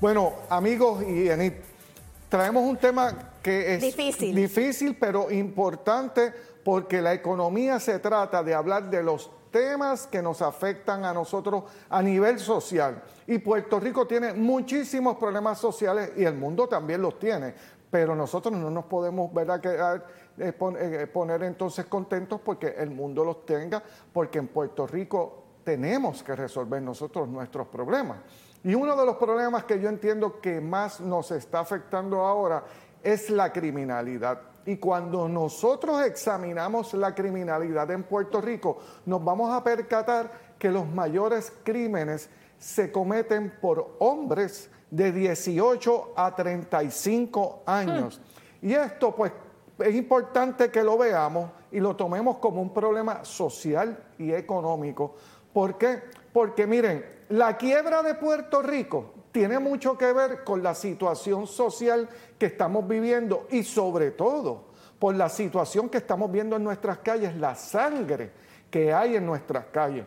Bueno, amigos y Enid, traemos un tema que es Difícil. difícil, pero importante porque la economía se trata de hablar de los temas que nos afectan a nosotros a nivel social. Y Puerto Rico tiene muchísimos problemas sociales y el mundo también los tiene, pero nosotros no nos podemos ¿verdad? quedar, eh, pon- eh, poner entonces contentos porque el mundo los tenga, porque en Puerto Rico tenemos que resolver nosotros nuestros problemas. Y uno de los problemas que yo entiendo que más nos está afectando ahora es la criminalidad. Y cuando nosotros examinamos la criminalidad en Puerto Rico, nos vamos a percatar que los mayores crímenes se cometen por hombres de 18 a 35 años. Y esto pues es importante que lo veamos y lo tomemos como un problema social y económico. ¿Por qué? Porque miren, la quiebra de Puerto Rico tiene mucho que ver con la situación social que estamos viviendo y sobre todo por la situación que estamos viendo en nuestras calles, la sangre que hay en nuestras calles.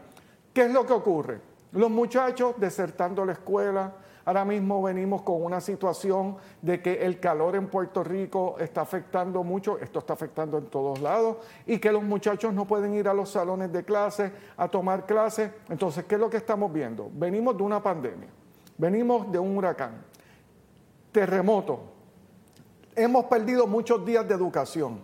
¿Qué es lo que ocurre? Los muchachos desertando la escuela, ahora mismo venimos con una situación de que el calor en Puerto Rico está afectando mucho, esto está afectando en todos lados, y que los muchachos no pueden ir a los salones de clase a tomar clases. Entonces, ¿qué es lo que estamos viendo? Venimos de una pandemia, venimos de un huracán, terremoto, hemos perdido muchos días de educación.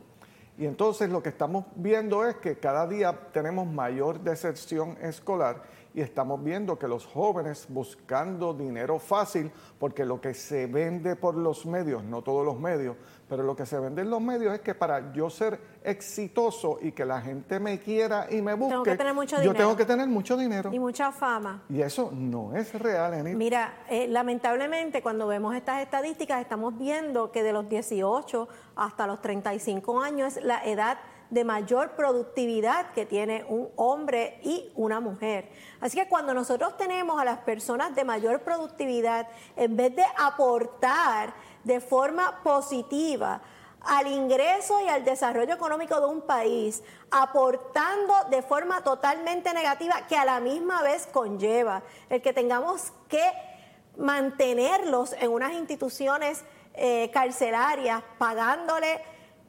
Y entonces lo que estamos viendo es que cada día tenemos mayor deserción escolar y estamos viendo que los jóvenes buscando dinero fácil, porque lo que se vende por los medios, no todos los medios, pero lo que se vende en los medios es que para yo ser exitoso y que la gente me quiera y me busque, Tengo que tener mucho yo dinero. tengo que tener mucho dinero. Y mucha fama. Y eso no es real. Mira, eh, lamentablemente cuando vemos estas estadísticas estamos viendo que de los 18 hasta los 35 años es la edad de mayor productividad que tiene un hombre y una mujer. Así que cuando nosotros tenemos a las personas de mayor productividad, en vez de aportar de forma positiva al ingreso y al desarrollo económico de un país, aportando de forma totalmente negativa que a la misma vez conlleva el que tengamos que mantenerlos en unas instituciones eh, carcelarias, pagándole,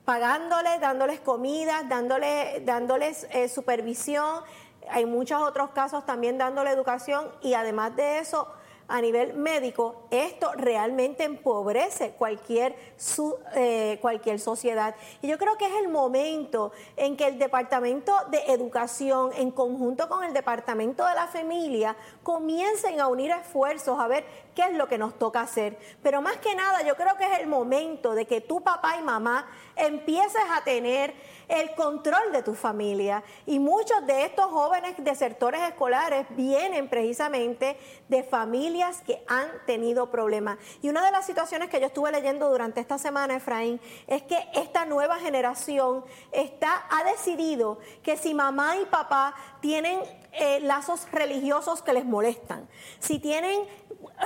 pagándole, dándoles comida, dándole, dándoles eh, supervisión, hay muchos otros casos también dándole educación y además de eso, a nivel médico, esto realmente empobrece cualquier, su- eh, cualquier sociedad. Y yo creo que es el momento en que el Departamento de Educación, en conjunto con el Departamento de la Familia, comiencen a unir esfuerzos a ver qué es lo que nos toca hacer. Pero más que nada, yo creo que es el momento de que tu papá y mamá empieces a tener el control de tu familia. Y muchos de estos jóvenes desertores escolares vienen precisamente de familias que han tenido problemas. Y una de las situaciones que yo estuve leyendo durante esta semana, Efraín, es que esta nueva generación está, ha decidido que si mamá y papá tienen eh, lazos religiosos que les molestan, si tienen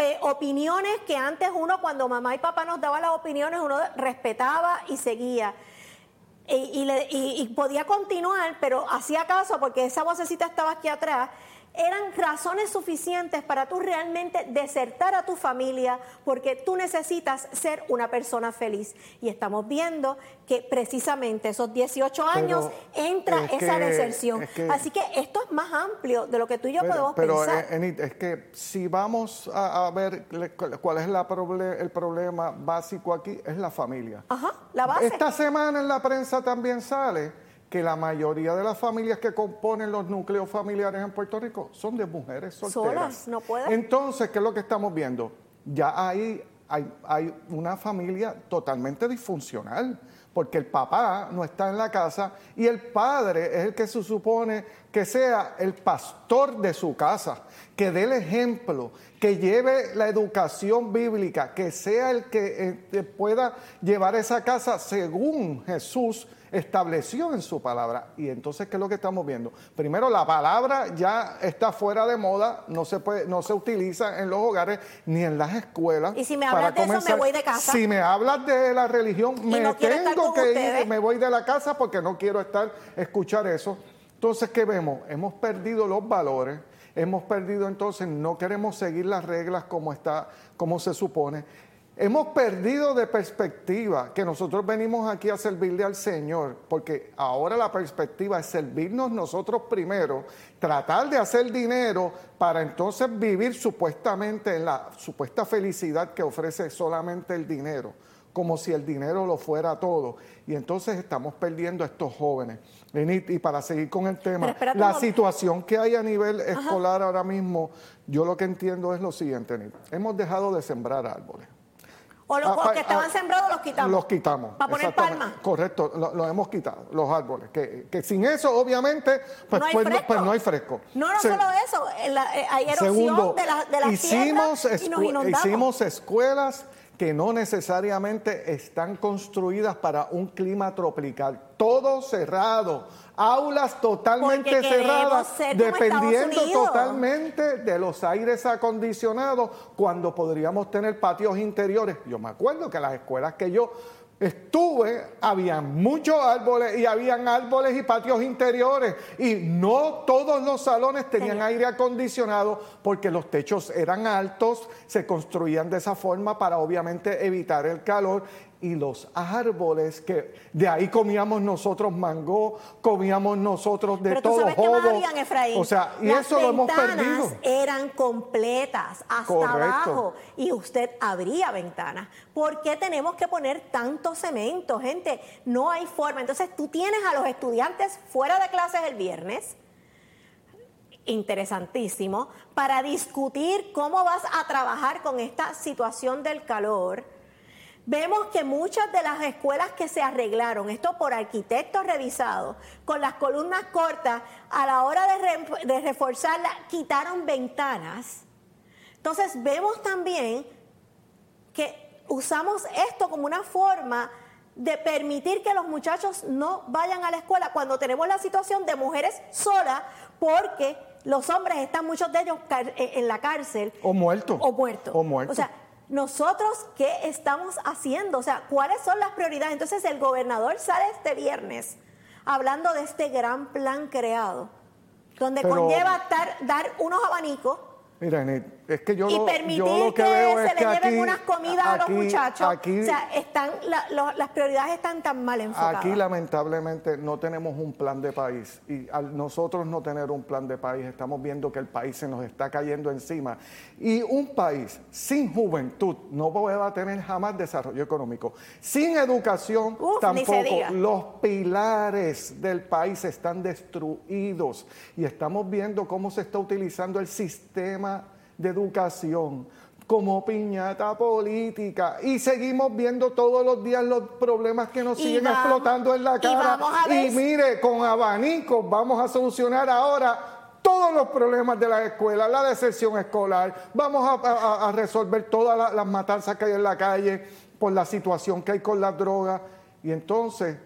eh, opiniones que antes uno, cuando mamá y papá nos daban las opiniones, uno respetaba y seguía y, y le- y- podía continuar, pero hacía caso porque esa vocecita estaba aquí atrás. Eran razones suficientes para tú realmente desertar a tu familia porque tú necesitas ser una persona feliz. Y estamos viendo que precisamente esos 18 años entra es esa que- deserción. es que- Así que esto es más amplio de lo que tú y yo Pero, podemos pero, pensar. eh, Enid, es que si vamos a, a ver cuál es la proble- el problema básico aquí, es la familia. Ajá, la base. Esta semana en la prensa también sale que la mayoría de las familias que componen los núcleos familiares en Puerto Rico son de mujeres solteras. Solas, no pueden. Entonces, ¿qué es lo que estamos viendo? Ya ahí hay, hay una familia totalmente disfuncional, porque el papá no está en la casa y el padre es el que se supone que sea el pastor de su casa, que dé el ejemplo, que lleve la educación bíblica, que sea el que eh, pueda llevar esa casa según Jesús estableció en su palabra. Y entonces, ¿qué es lo que estamos viendo? Primero, la palabra ya está fuera de moda, no se puede, no se utiliza en los hogares ni en las escuelas. Y si me hablas de eso, me voy de casa. Si me hablas de la religión, me no tengo que ustedes. ir, me voy de la casa porque no quiero estar escuchar eso. Entonces, ¿qué vemos? Hemos perdido los valores hemos perdido entonces, no queremos seguir las reglas como está, como se supone. Hemos perdido de perspectiva que nosotros venimos aquí a servirle al Señor, porque ahora la perspectiva es servirnos nosotros primero, tratar de hacer dinero para entonces vivir supuestamente en la supuesta felicidad que ofrece solamente el dinero, como si el dinero lo fuera todo. Y entonces estamos perdiendo a estos jóvenes. Y para seguir con el tema, la situación que hay a nivel escolar ahora mismo, yo lo que entiendo es lo siguiente, hemos dejado de sembrar árboles. O los ah, que estaban ah, sembrados los quitamos. Los quitamos. Para poner palmas. Correcto, los hemos quitado, los árboles. Que, que sin eso, obviamente, pues no hay, pues, pues no hay fresco. No, no solo eso, eh, hay erosión de, la, de las hicimos, y nos hicimos escuelas que no necesariamente están construidas para un clima tropical. Todo cerrado, aulas totalmente cerradas, dependiendo totalmente de los aires acondicionados, cuando podríamos tener patios interiores. Yo me acuerdo que las escuelas que yo estuve, había muchos árboles y habían árboles y patios interiores y no todos los salones tenían aire acondicionado porque los techos eran altos, se construían de esa forma para obviamente evitar el calor y los árboles que de ahí comíamos nosotros mango, comíamos nosotros de todo O sea, y eso lo hemos perdido. Eran completas hasta abajo y usted abría ventanas. ¿Por qué tenemos que poner tanto cemento, gente? No hay forma. Entonces, tú tienes a los estudiantes fuera de clases el viernes interesantísimo para discutir cómo vas a trabajar con esta situación del calor Vemos que muchas de las escuelas que se arreglaron, esto por arquitectos revisados, con las columnas cortas, a la hora de, de reforzarla, quitaron ventanas. Entonces vemos también que usamos esto como una forma de permitir que los muchachos no vayan a la escuela cuando tenemos la situación de mujeres solas porque los hombres están muchos de ellos en la cárcel. O muertos. O muertos. O muertos. O sea nosotros qué estamos haciendo, o sea, cuáles son las prioridades. Entonces el gobernador sale este viernes hablando de este gran plan creado, donde conlleva dar unos abanicos Mira, es que yo, y permitir que, se le lleven unas comidas a los muchachos. o sea, están, las prioridades están tan mal enfocadas. Aquí lamentablemente no tenemos un plan de país y al nosotros no tener un plan de país estamos viendo que el país se nos está cayendo encima. Y un país sin juventud no va a tener jamás desarrollo económico. Sin educación tampoco. Los pilares del país están destruidos y estamos viendo cómo se está utilizando el sistema de educación como piñata política y seguimos viendo todos los días los problemas que nos siguen explotando en la cara. Y, mire, con abanicos vamos a solucionar ahora todos los problemas de la escuela, la deserción escolar, vamos a, resolver todas las matanzas que hay en la calle por la situación que hay con las drogas. Y entonces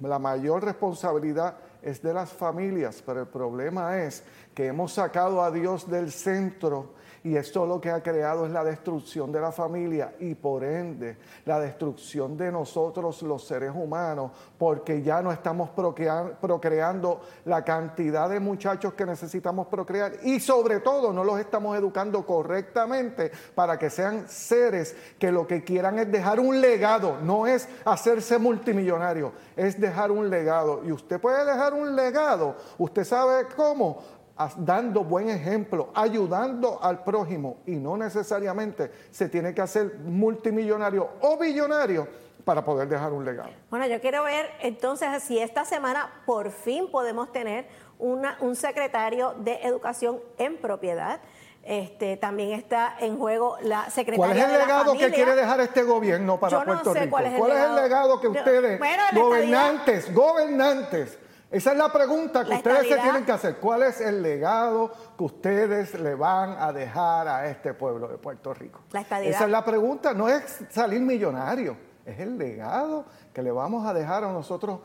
la mayor responsabilidad es de las familias, pero el problema es que hemos sacado a Dios del centro y esto lo que ha creado es la destrucción de la familia y por ende la destrucción de nosotros los seres humanos, porque ya no estamos procreando la cantidad de muchachos que necesitamos procrear. Y sobre todo no los estamos educando correctamente para que sean seres que lo que quieran es dejar un legado, no es hacerse multimillonario, es dejar un legado. Y usted puede dejar un legado, usted sabe cómo, dando buen ejemplo, ayudando al prójimo y no necesariamente se tiene que hacer multimillonario o billonario para poder dejar un legado. Bueno, yo quiero ver entonces si esta semana por fin podemos tener una, un secretario de educación en propiedad. Este, también está en juego la secretaria ¿Cuál es el legado que quiere dejar este gobierno para Puerto Rico? Cuál es, el, legado? que ustedes, gobernantes, gobernantes, esa es la pregunta que ustedes se tienen que hacer. ¿Cuál es el legado que ustedes le van a dejar a este pueblo de Puerto Rico? Esa es la pregunta. No es salir millonario, es el legado que le vamos a dejar a nosotros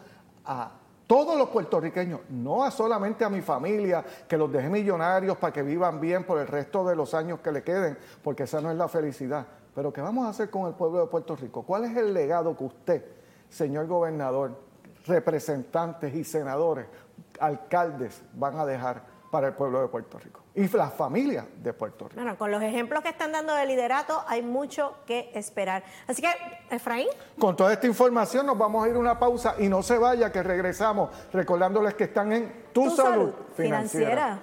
a todos los puertorriqueños, no a solamente a mi familia, que los deje millonarios para que vivan bien por el resto de los años que le queden, porque esa no es la felicidad. Pero ¿qué vamos a hacer con el pueblo de Puerto Rico? ¿Cuál es el legado que usted, señor gobernador, representantes y senadores, alcaldes van a dejar para el pueblo de Puerto Rico y las familias de Puerto Rico. Bueno, con los ejemplos que están dando de liderato hay mucho que esperar. Así que, Efraín. Con toda esta información nos vamos a ir a una pausa y no se vaya que regresamos recordándoles que están en Tu, salud, financiera.